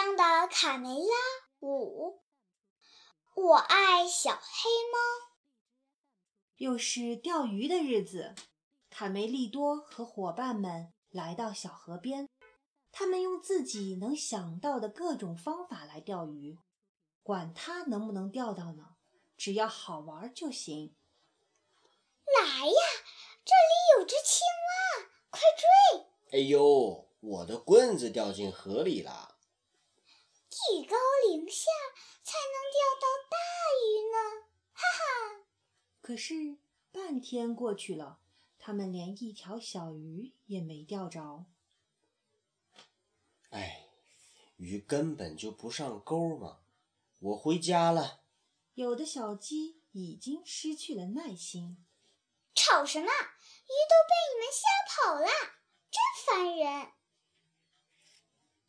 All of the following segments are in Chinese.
央的卡梅拉五，我爱小黑猫。又是钓鱼的日子，卡梅利多和伙伴们来到小河边，他们用自己能想到的各种方法来钓鱼，管他能不能钓到呢，只要好玩就行。来呀，这里有只青蛙，快追！哎呦，我的棍子掉进河里了。居高临下才能钓到大鱼呢，哈哈！可是半天过去了，他们连一条小鱼也没钓着。哎，鱼根本就不上钩嘛！我回家了。有的小鸡已经失去了耐心。吵什么？鱼都被你们吓跑了，真烦人！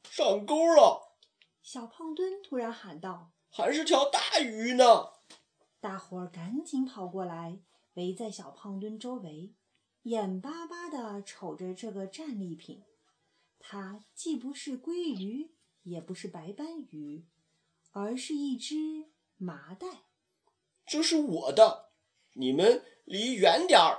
上钩了！小胖墩突然喊道：“还是条大鱼呢！”大伙儿赶紧跑过来，围在小胖墩周围，眼巴巴地瞅着这个战利品。它既不是鲑鱼，也不是白斑鱼，而是一只麻袋。这是我的，你们离远点儿！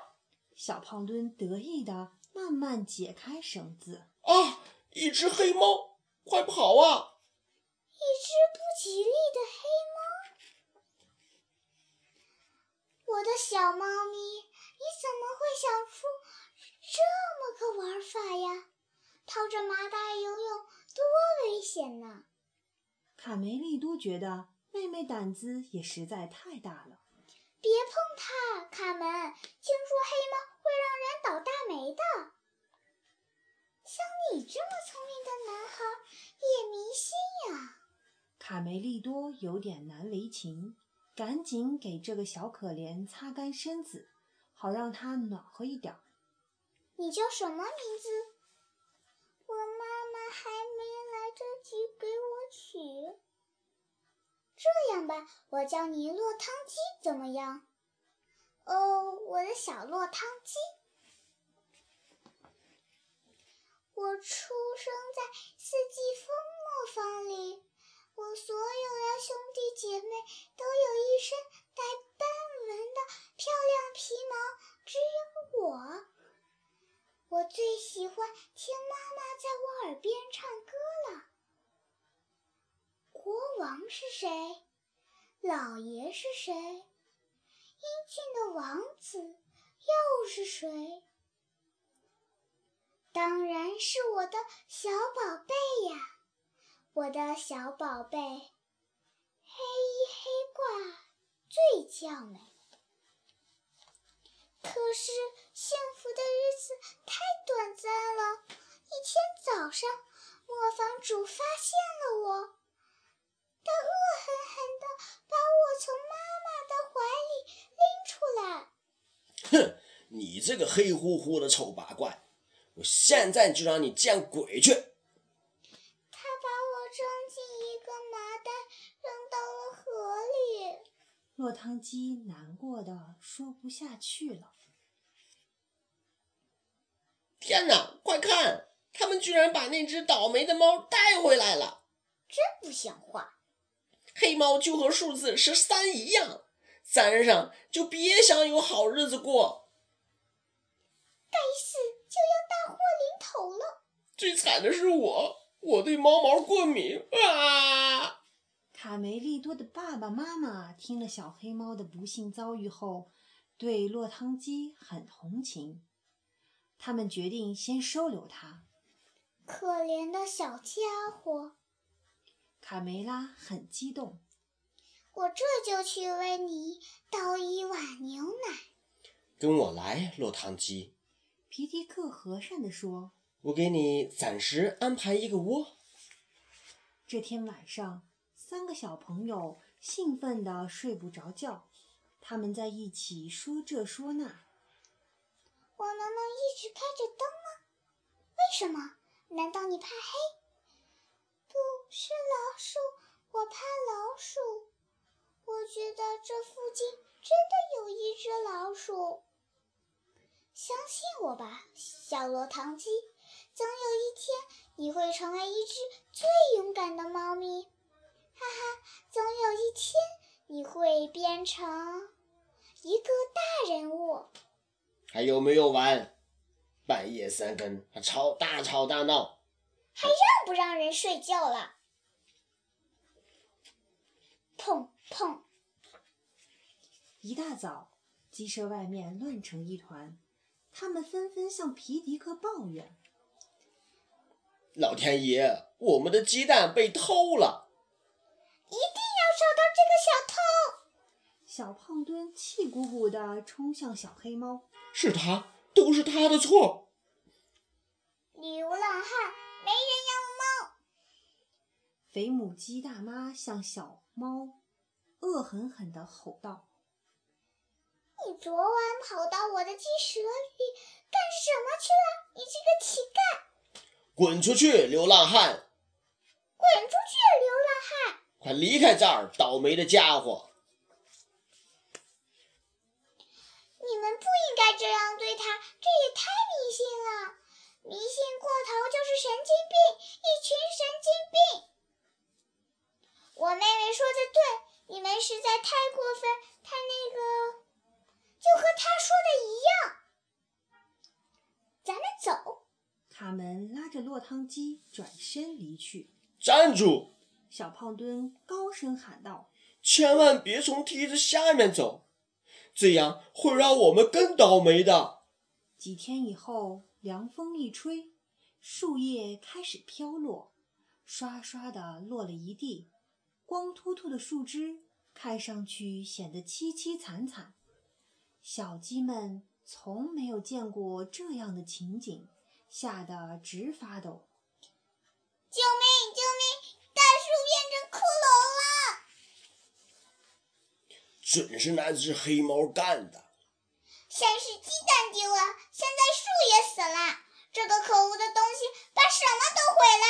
小胖墩得意地慢慢解开绳子。啊！一只黑猫，快跑啊！一只不吉利的黑猫。我的小猫咪，你怎么会想出这么个玩法呀？套着麻袋游泳多危险呐！卡梅利多觉得妹妹胆子也实在太大了。别碰它，卡门！听说黑猫会让人倒大霉的。像你这么聪明的男孩也迷信呀？卡梅利多有点难为情，赶紧给这个小可怜擦干身子，好让他暖和一点。你叫什么名字？我妈妈还没来得及给我取。这样吧，我叫你落汤鸡，怎么样？哦，我的小落汤鸡。我出生在四季风磨坊里，我所有的兄弟姐妹都有一身带斑纹的漂亮皮毛，只有我。我最喜欢听妈妈在我耳边唱歌了。国王是谁？老爷是谁？英俊的王子又是谁？当然是我的小宝贝呀！我的小宝贝，黑衣黑褂最娇美。可是幸福的日子太短暂了。一天早上，磨坊主发现了我。他恶狠狠地把我从妈妈的怀里拎出来。哼，你这个黑乎乎的丑八怪，我现在就让你见鬼去！他把我装进一个麻袋，扔到了河里。落汤鸡难过的说不下去了。天哪，快看，他们居然把那只倒霉的猫带回来了！真不像话！黑猫就和数字十三一样，沾上就别想有好日子过。该死，就要大祸临头了！最惨的是我，我对猫毛过敏啊！卡梅利多的爸爸妈妈听了小黑猫的不幸遭遇后，对落汤鸡很同情，他们决定先收留它。可怜的小家伙。卡梅拉很激动，我这就去为你倒一碗牛奶。跟我来，落汤鸡。皮迪克和善地说：“我给你暂时安排一个窝。”这天晚上，三个小朋友兴奋的睡不着觉，他们在一起说这说那。我能不能一直开着灯吗？为什么？难道你怕黑？不是老鼠，我怕老鼠。我觉得这附近真的有一只老鼠。相信我吧，小落汤鸡，总有一天你会成为一只最勇敢的猫咪。哈哈，总有一天你会变成一个大人物。还有没有完？半夜三更还吵大吵大闹，还让不让人睡觉了？砰砰！一大早，鸡舍外面乱成一团，他们纷纷向皮迪克抱怨：“老天爷，我们的鸡蛋被偷了！一定要找到这个小偷！”小胖墩气鼓鼓地冲向小黑猫：“是他，都是他的错！”流浪汉，没人要猫。肥母鸡大妈向小猫恶狠狠地吼道。你昨晚跑到我的鸡舍里干什么去了？你这个乞丐！滚出去，流浪汉！滚出去，流浪汉！快离开这儿，倒霉的家伙！这样对他，这也太迷信了！迷信过头就是神经病，一群神经病！我妹妹说的对，你们实在太过分，太那个。就和他说的一样，咱们走。他们拉着落汤鸡转身离去。站住！小胖墩高声喊道：“千万别从梯子下面走，这样会让我们更倒霉的。”几天以后，凉风一吹，树叶开始飘落，刷刷的落了一地，光秃秃的树枝看上去显得凄凄惨惨。小鸡们从没有见过这样的情景，吓得直发抖。准是那只黑猫干的。先是鸡蛋丢了，现在树也死了。这个可恶的东西把什么都毁了！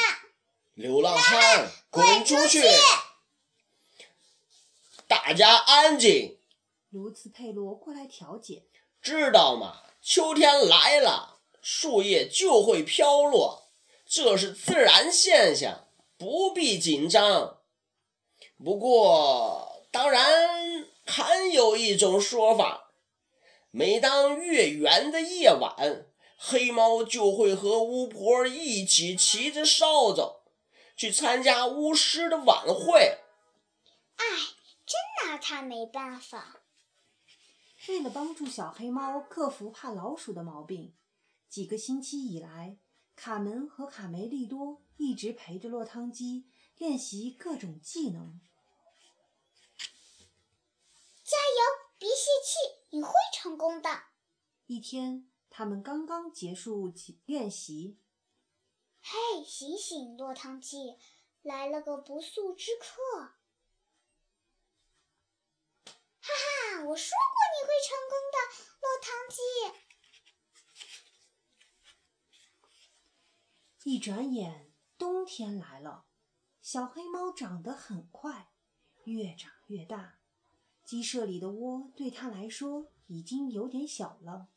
流浪汉，滚出去！大家安静。卢茨佩罗过来调解，知道吗？秋天来了，树叶就会飘落，这是自然现象，不必紧张。不过，当然还有一种说法：每当月圆的夜晚，黑猫就会和巫婆一起骑着扫帚去参加巫师的晚会。唉，真拿他没办法。为了帮助小黑猫克服怕老鼠的毛病，几个星期以来，卡门和卡梅利多一直陪着落汤鸡练习各种技能。加油，别泄气，你会成功的。一天，他们刚刚结束练习。嘿，醒醒，落汤鸡，来了个不速之客。哈哈，我说过你会成功的，落汤鸡。一转眼，冬天来了。小黑猫长得很快，越长越大。鸡舍里的窝对他来说已经有点小了。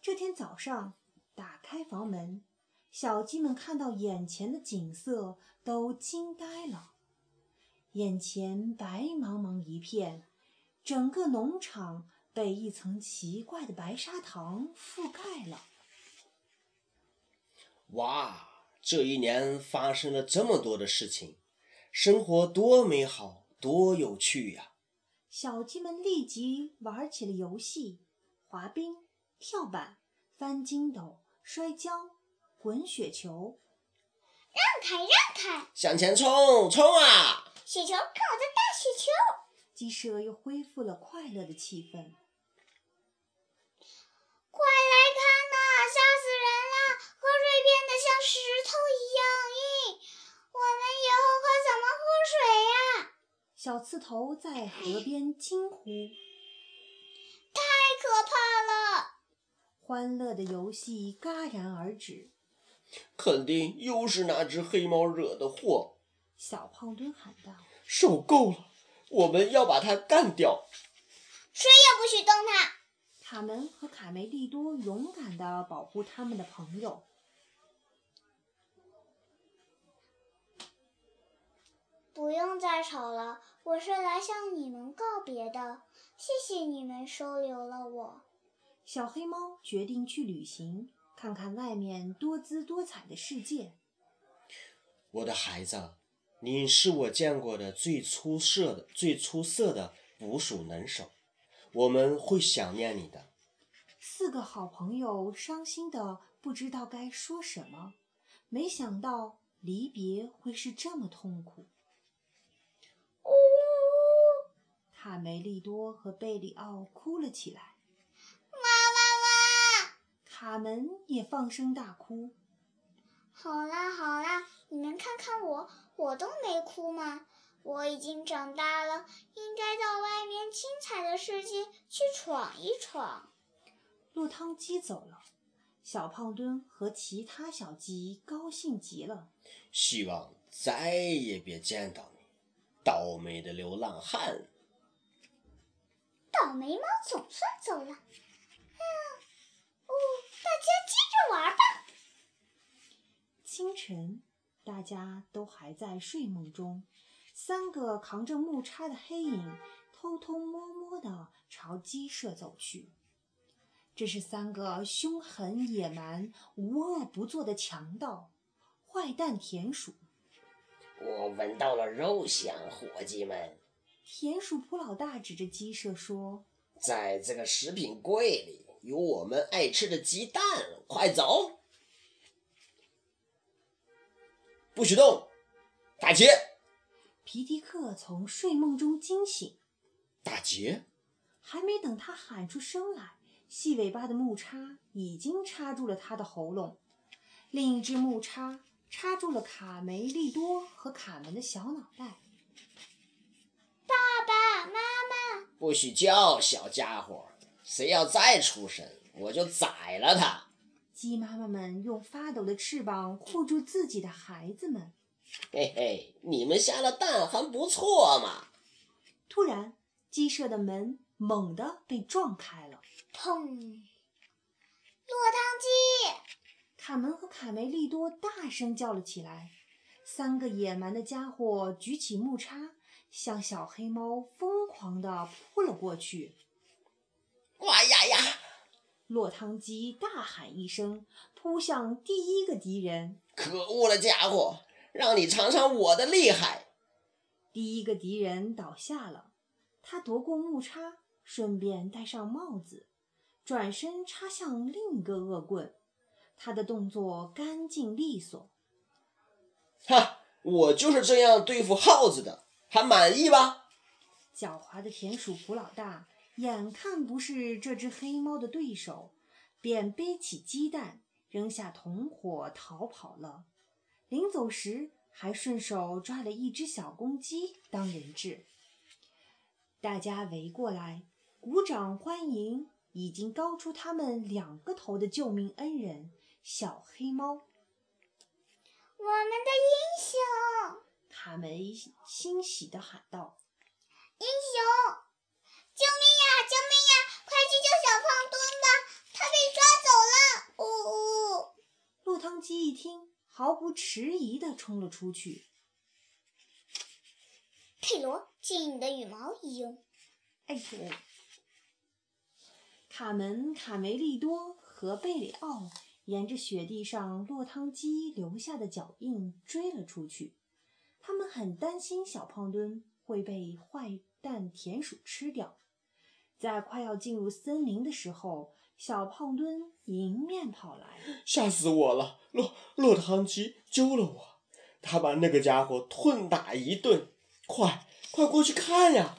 这天早上，打开房门，小鸡们看到眼前的景色都惊呆了。眼前白茫茫一片。整个农场被一层奇怪的白砂糖覆盖了。哇，这一年发生了这么多的事情，生活多美好，多有趣呀！小鸡们立即玩起了游戏：滑冰、跳板、翻筋斗、摔跤、滚雪球。让开，让开！向前冲，冲啊！雪球，看我的大雪球！鸡舍又恢复了快乐的气氛。快来看呐，吓死人了！河水变得像石头一样小刺头在河边惊呼：“太可怕了！”欢乐的游戏戛然而止。肯定又是那只黑猫惹的祸！小胖墩喊道：“受够了！”我们要把它干掉，谁也不许动它。卡门和卡梅利多勇敢地保护他们的朋友。不用再吵了，我是来向你们告别的。谢谢你们收留了我。小黑猫决定去旅行，看看外面多姿多彩的世界。我的孩子，你是我见过的最出色的、最出色的捕鼠能手，我们会想念你的。四个好朋友伤心的不知道该说什么，没想到离别会是这么痛苦。卡梅利多和贝里奥哭了起来，哇哇哇！卡门也放声大哭。好啦好啦，你们看看我，我都没哭吗？我已经长大了，应该到外面精彩的世界去闯一闯。落汤鸡走了，小胖墩和其他小鸡高兴极了。希望再也别见到你，倒霉的流浪汉。倒霉猫总算走了，嗯，哦，大家接着玩吧。清晨，大家都还在睡梦中，三个扛着木叉的黑影偷偷摸摸地朝鸡舍走去。这是三个凶狠野蛮、无恶不作的强盗——坏蛋田鼠。我闻到了肉香，伙计们，田鼠普老大指着鸡舍说在这个食品柜里有我们爱吃的鸡蛋，快走！不许动！打劫！：“皮迪克从睡梦中惊醒，打劫！还没等他喊出声来，细尾巴的木叉已经插住了他的喉咙，另一只木叉插住了卡梅利多和卡门的小脑袋。爸爸妈妈，不许叫，小家伙！谁要再出声，我就宰了他！鸡妈妈们用发抖的翅膀护住自己的孩子们。嘿嘿，你们下了蛋还不错嘛！突然，鸡舍的门猛地被撞开了，砰！落汤鸡，卡门和卡梅利多大声叫了起来。三个野蛮的家伙举起木叉，向小黑猫疯狂地扑了过去。哇呀呀！落汤鸡大喊一声，扑向第一个敌人。可恶的家伙，让你尝尝我的厉害！第一个敌人倒下了，他夺过木叉，顺便戴上帽子，转身插向另一个恶棍。他的动作干净利索。哈，我就是这样对付耗子的，还满意吧？狡猾的田鼠普老大眼看不是这只黑猫的对手，便背起鸡蛋，扔下同伙逃跑了。临走时，还顺手抓了一只小公鸡当人质。大家围过来，鼓掌欢迎已经高出他们两个头的救命恩人——小黑猫。我们的英雄，卡梅欣喜地喊道。英雄！救命呀！救命呀！快去救小胖墩吧，他被抓走了！呜呜！落汤鸡一听，毫不迟疑地冲了出去。佩罗，借你的羽毛一用。哎呦！卡门、卡梅利多和贝里奥沿着雪地上落汤鸡留下的脚印追了出去。他们很担心小胖墩会被坏蛋田鼠吃掉。在快要进入森林的时候，小胖墩迎面跑来。吓死我了！落落汤鸡救了我，他把那个家伙痛打一顿。快快过去看呀！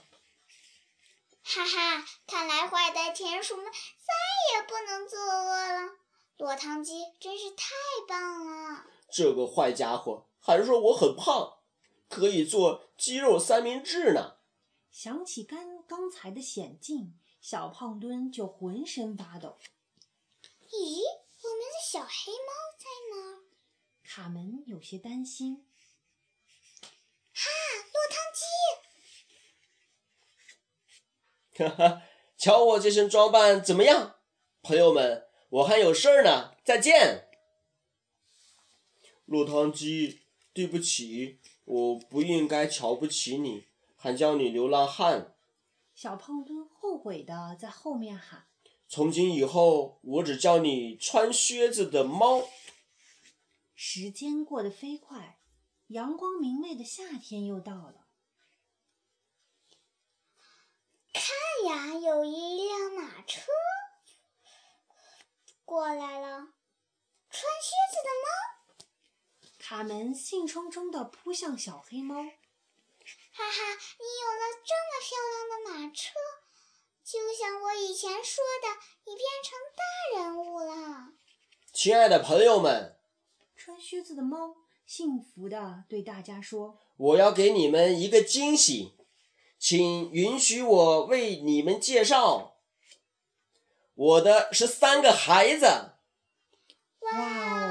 哈哈，看来坏蛋田鼠们再也不能作恶了。落汤鸡真是太棒了！这个坏家伙还说我很胖，可以做鸡肉三明治呢。想起刚刚才的险境，小胖墩就浑身发抖。咦，我们的小黑猫在哪儿？卡门有些担心。哈，落汤鸡！哈哈，瞧我这身装扮怎么样，朋友们？我还有事儿呢，再见。落汤鸡，对不起，我不应该瞧不起你，还叫你流浪汉。小胖墩后悔的在后面喊。从今以后，我只叫你穿靴子的猫。时间过得飞快，阳光明媚的夏天又到了。看呀，有一辆马车过来了。穿靴子的猫，卡门兴冲冲地扑向小黑猫。哈哈，你有了这么漂亮的马车！就像我以前说的，你变成大人物了。亲爱的朋友们，穿靴子的猫幸福地对大家说：“我要给你们一个惊喜，请允许我为你们介绍，我的是三个孩子。”哇哦！